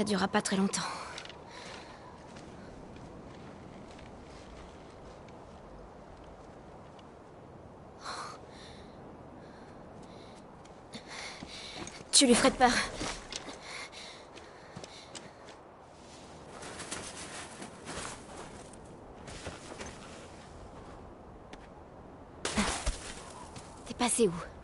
Ça durera pas très longtemps. Tu lui ferais peur. T'es passé où?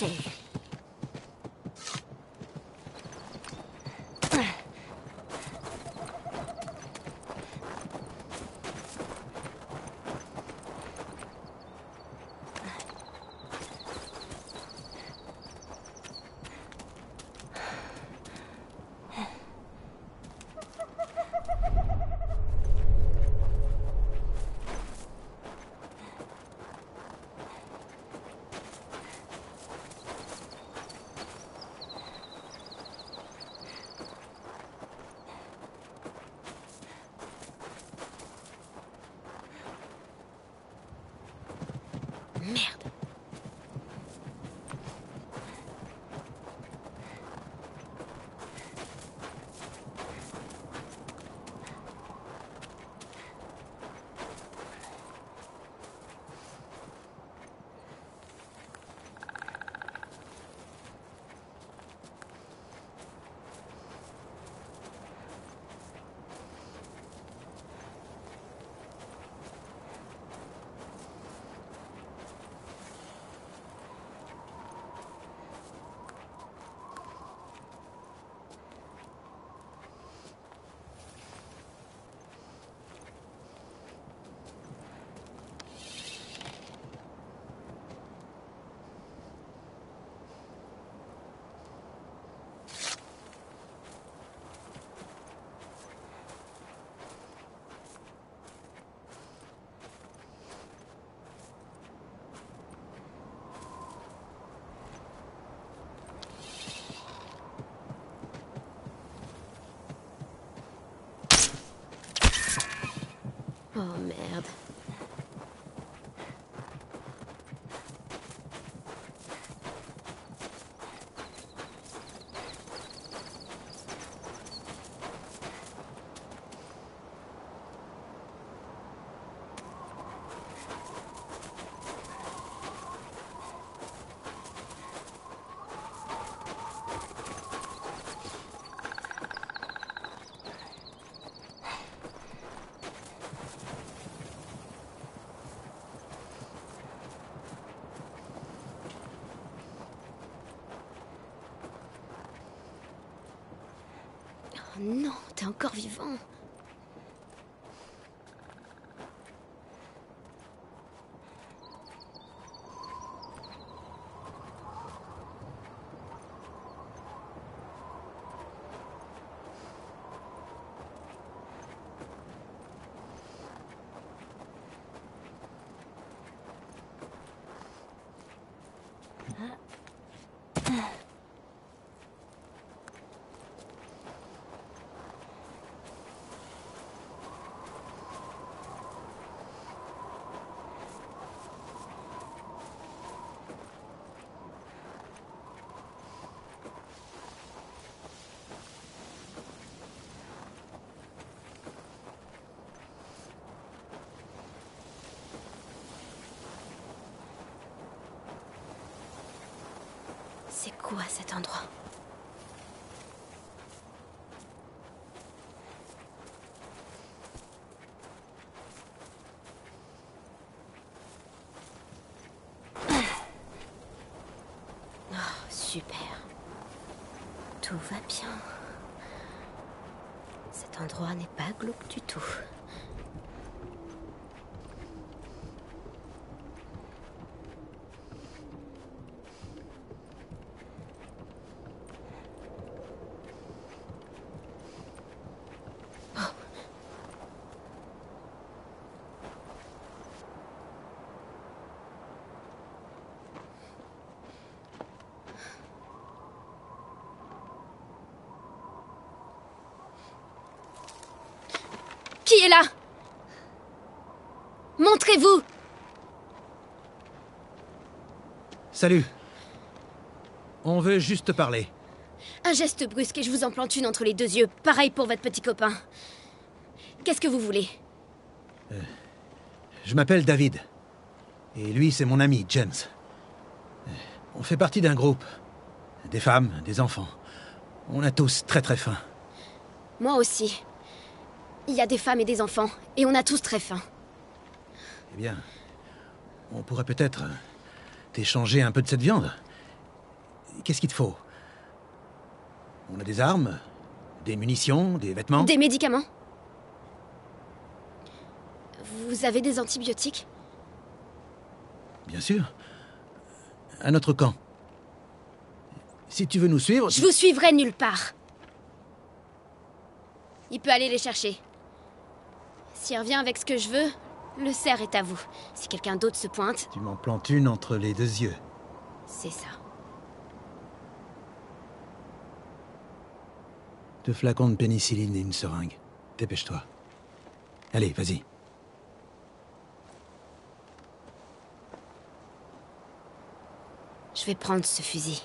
Je Oh merde. Non, t'es encore vivant. C'est quoi cet endroit? Oh, super. Tout va bien. Cet endroit n'est pas glauque du tout. Qui est là Montrez-vous Salut. On veut juste te parler. Un geste brusque et je vous en plante une entre les deux yeux. Pareil pour votre petit copain. Qu'est-ce que vous voulez? Je m'appelle David. Et lui, c'est mon ami, James. On fait partie d'un groupe. Des femmes, des enfants. On a tous très très faim. Moi aussi. Il y a des femmes et des enfants, et on a tous très faim. Eh bien, on pourrait peut-être euh, t'échanger un peu de cette viande. Qu'est-ce qu'il te faut? On a des armes, des munitions, des vêtements Des médicaments Vous avez des antibiotiques? Bien sûr. À notre camp. Si tu veux nous suivre... Je vous suivrai nulle part. Il peut aller les chercher. S'il revient avec ce que je veux, le cerf est à vous. Si quelqu'un d'autre se pointe, Tu m'en plantes une entre les deux yeux. c'est ça. Deux flacons de pénicilline et une seringue. Dépêche-toi. Allez, vas-y. Je vais prendre ce fusil.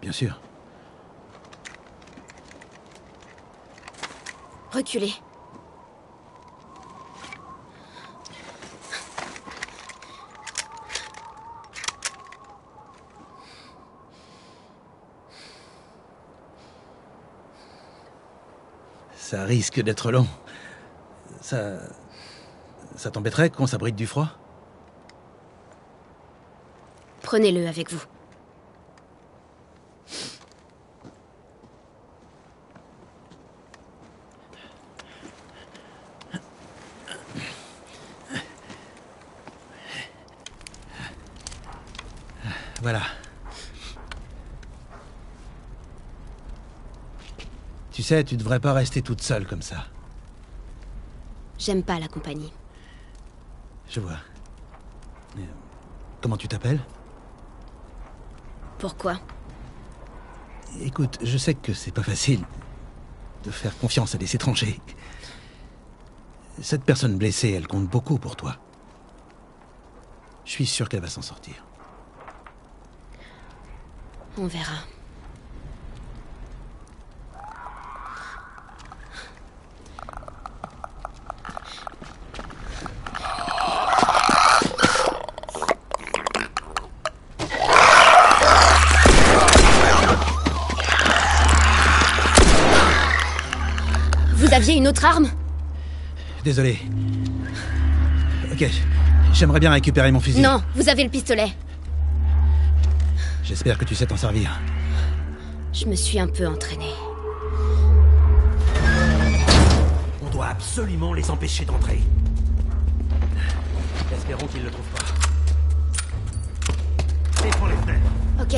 Bien sûr. Reculez. Ça risque d'être long. Ça. Ça t'embêterait qu'on s'abrite du froid? Prenez-le avec vous. Voilà. Tu sais, tu devrais pas rester toute seule comme ça. J'aime pas la compagnie. Je vois. Euh, Comment tu t'appelles? Pourquoi? Écoute, je sais que c'est pas facile de faire confiance à des étrangers. Cette personne blessée, elle compte beaucoup pour toi. Je suis sûr qu'elle va s'en sortir. On verra. Vous aviez une autre arme Désolé. Ok, j'aimerais bien récupérer mon fusil. Non, vous avez le pistolet. J'espère que tu sais t'en servir. Je me suis un peu entraînée. On doit absolument les empêcher d'entrer. Espérons qu'ils ne le trouvent pas. Défends les fenêtres. Ok.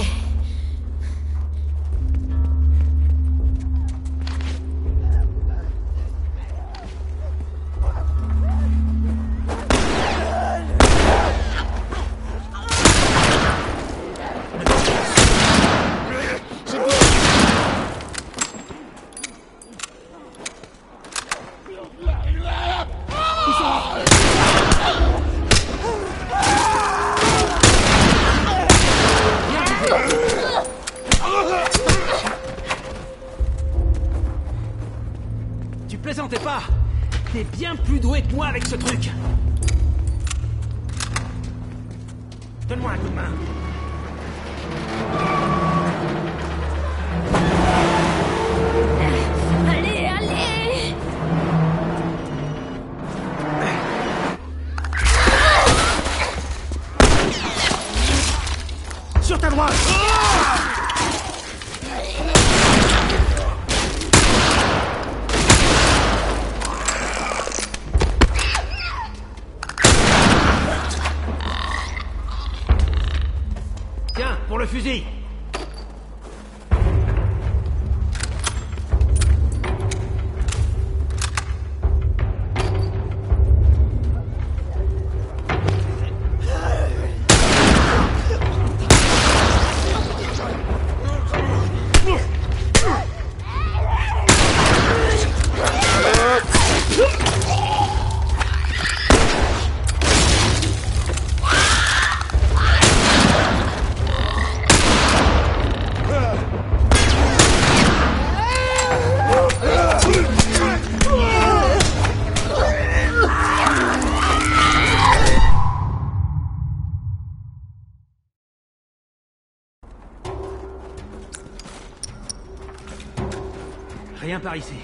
T'es bien plus doué que moi avec ce truc Donne-moi un coup de main. Par ici.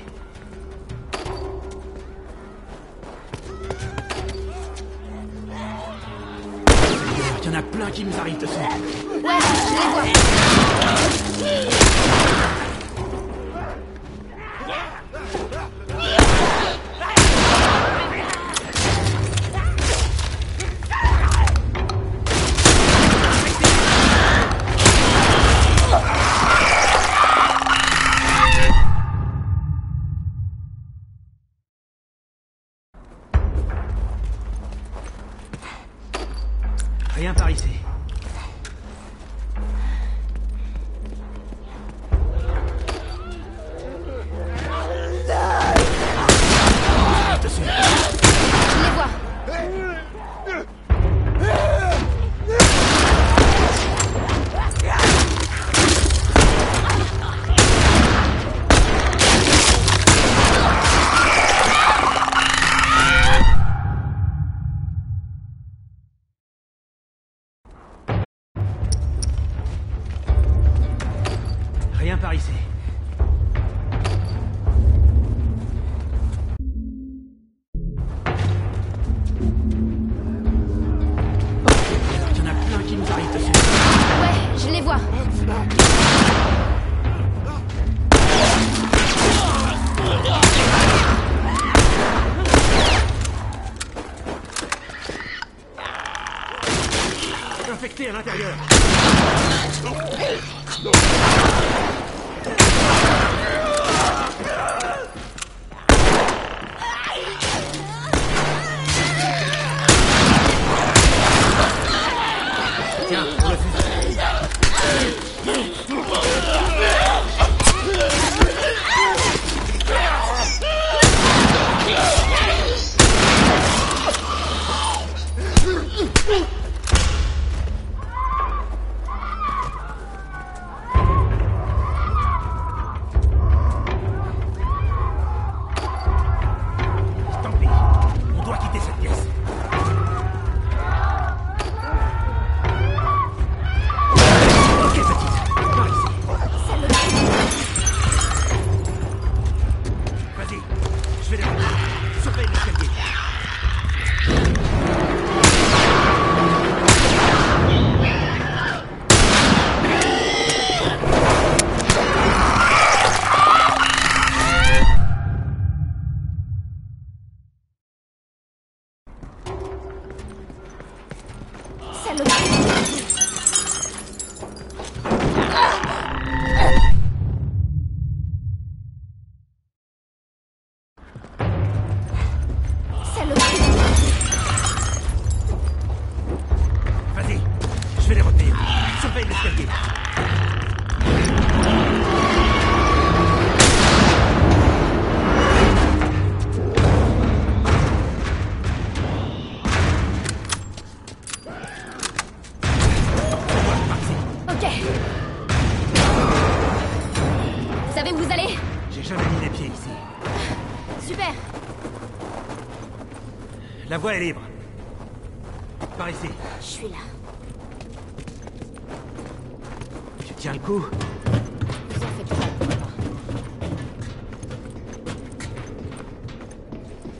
Par ici. 太冷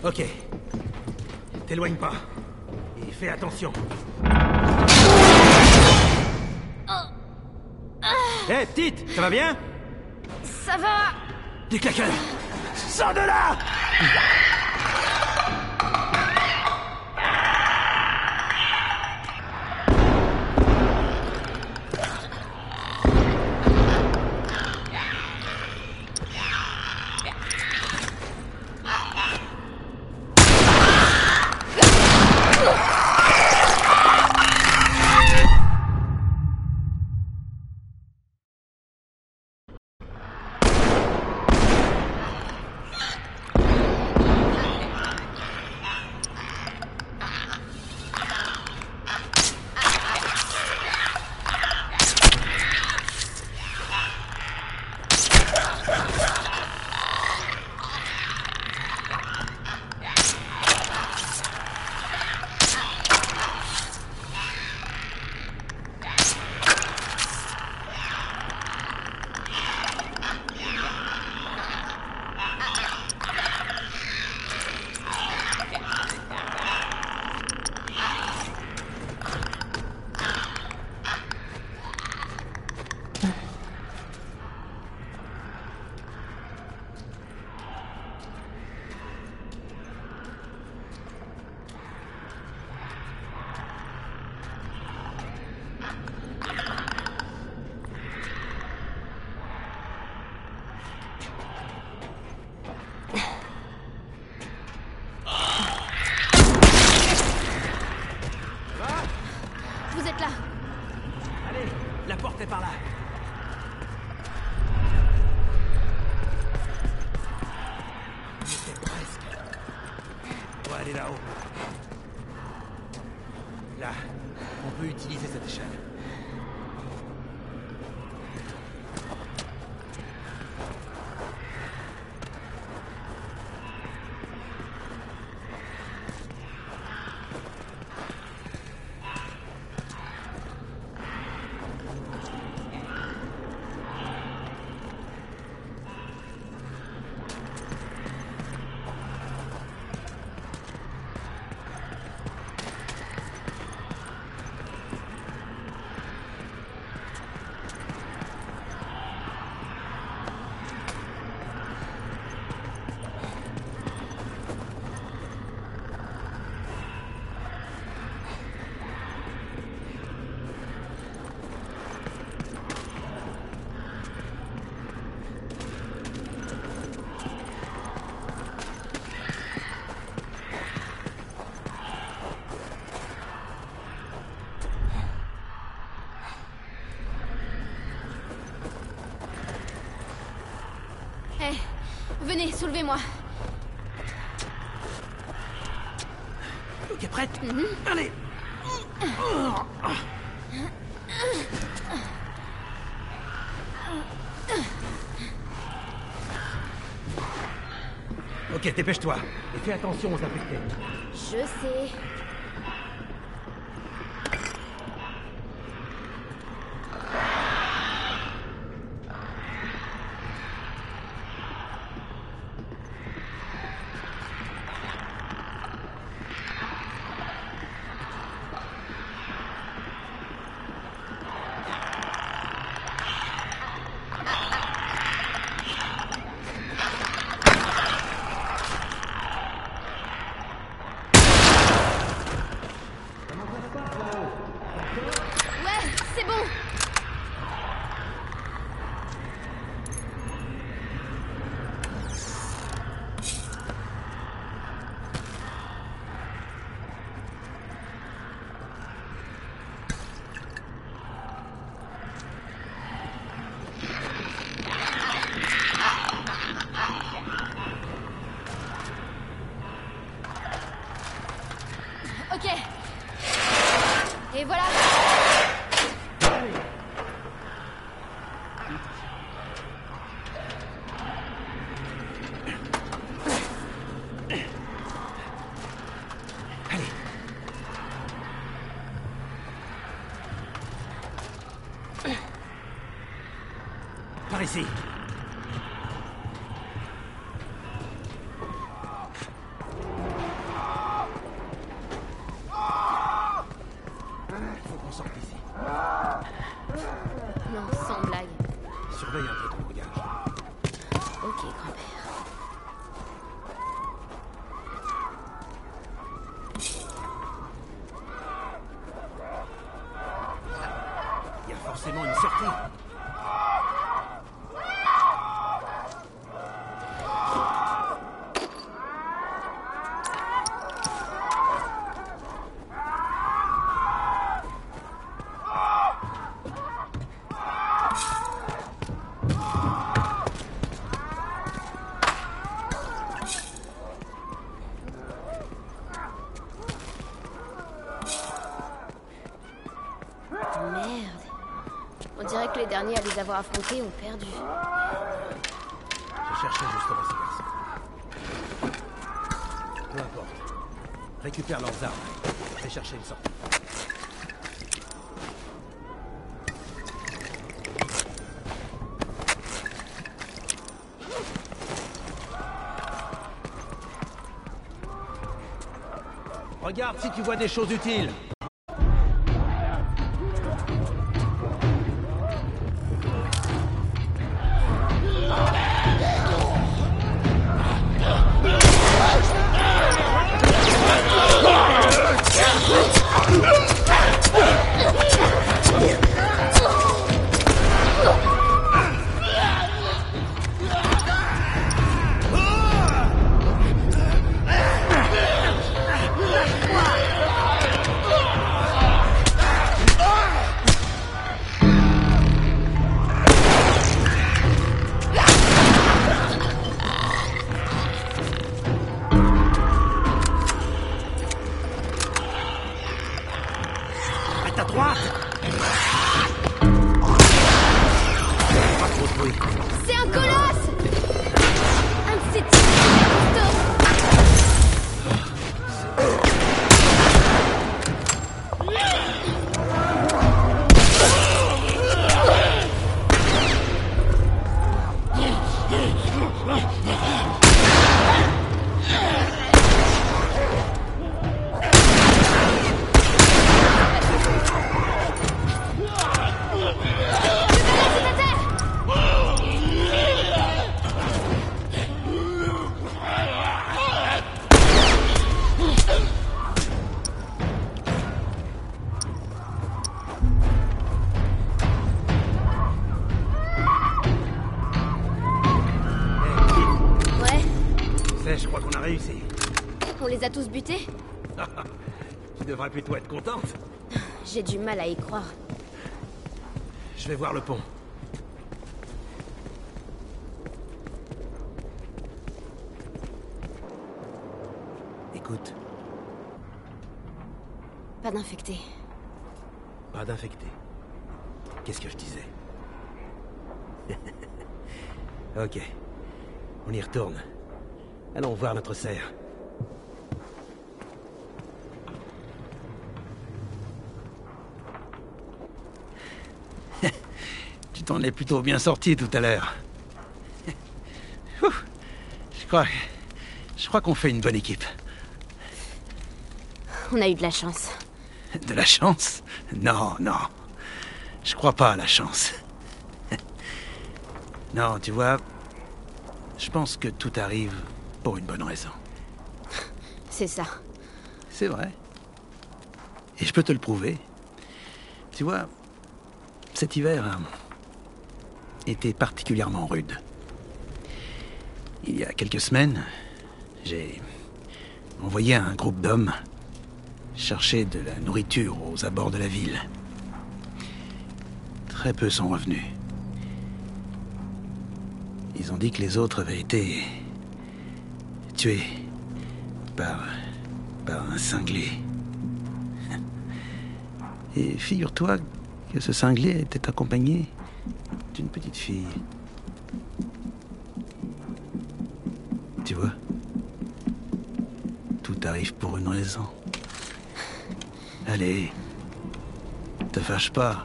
Ok. T'éloigne pas. Et fais attention. Hé, petite, ça va bien? Ça va Du claqueur Sors de là soulevez-moi. Ok, prête Allez Ok, dépêche-toi. Et fais attention aux infectés. Je sais. Forcément une sortie. Merde. On dirait que avoir affrontés ont perdu. Je cherchais justement ces garçons. Peu importe. Récupère leurs armes. Je vais chercher une sortie. Regarde si tu vois des choses utiles. À droite Pas trop de. Je crois qu'on a réussi. on les a tous butés Tu devrais plutôt être contente. J'ai du mal à y croire. Je vais voir le pont. Écoute, Pas d'infectés. pas d'infecté. Qu'est-ce que je disais? Ok. On y retourne. Allons voir notre serre. tu t'en es plutôt bien sorti tout à l'heure. Je crois. Je crois qu'on fait une bonne équipe. On a eu de la chance. De la chance? Non, non. Je crois pas à la chance. Non, tu vois, je pense que tout arrive pour une bonne raison. C'est ça. C'est vrai. Et je peux te le prouver. Tu vois, cet hiver a été particulièrement rude. Il y a quelques semaines, j'ai envoyé un groupe d'hommes chercher de la nourriture aux abords de la ville. Très peu sont revenus. Ils ont dit que les autres avaient été par par un cinglé. Et figure-toi que ce cinglé était accompagné d'une petite fille. Tu vois Tout arrive pour une raison. Allez, te fâche pas.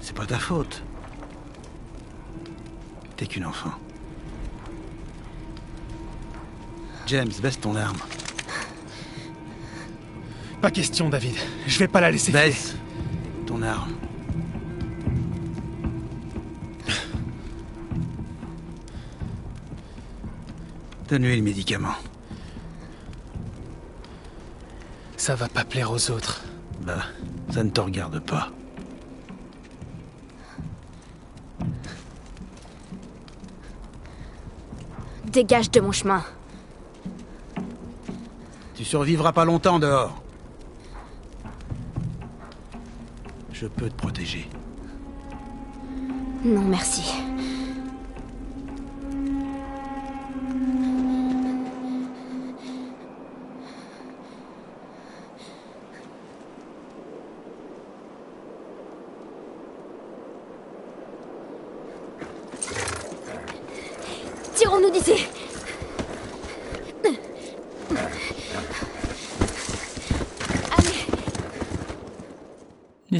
C'est pas ta faute. T'es qu'une enfant. James, baisse ton arme. Pas question, David. Je vais pas la laisser filer. Baisse ton arme. Donne-lui le médicament. Ça va pas plaire aux autres. Bah, ça ne te regarde pas. Dégage de mon chemin. Tu survivras pas longtemps dehors. Je peux te protéger. Non, merci.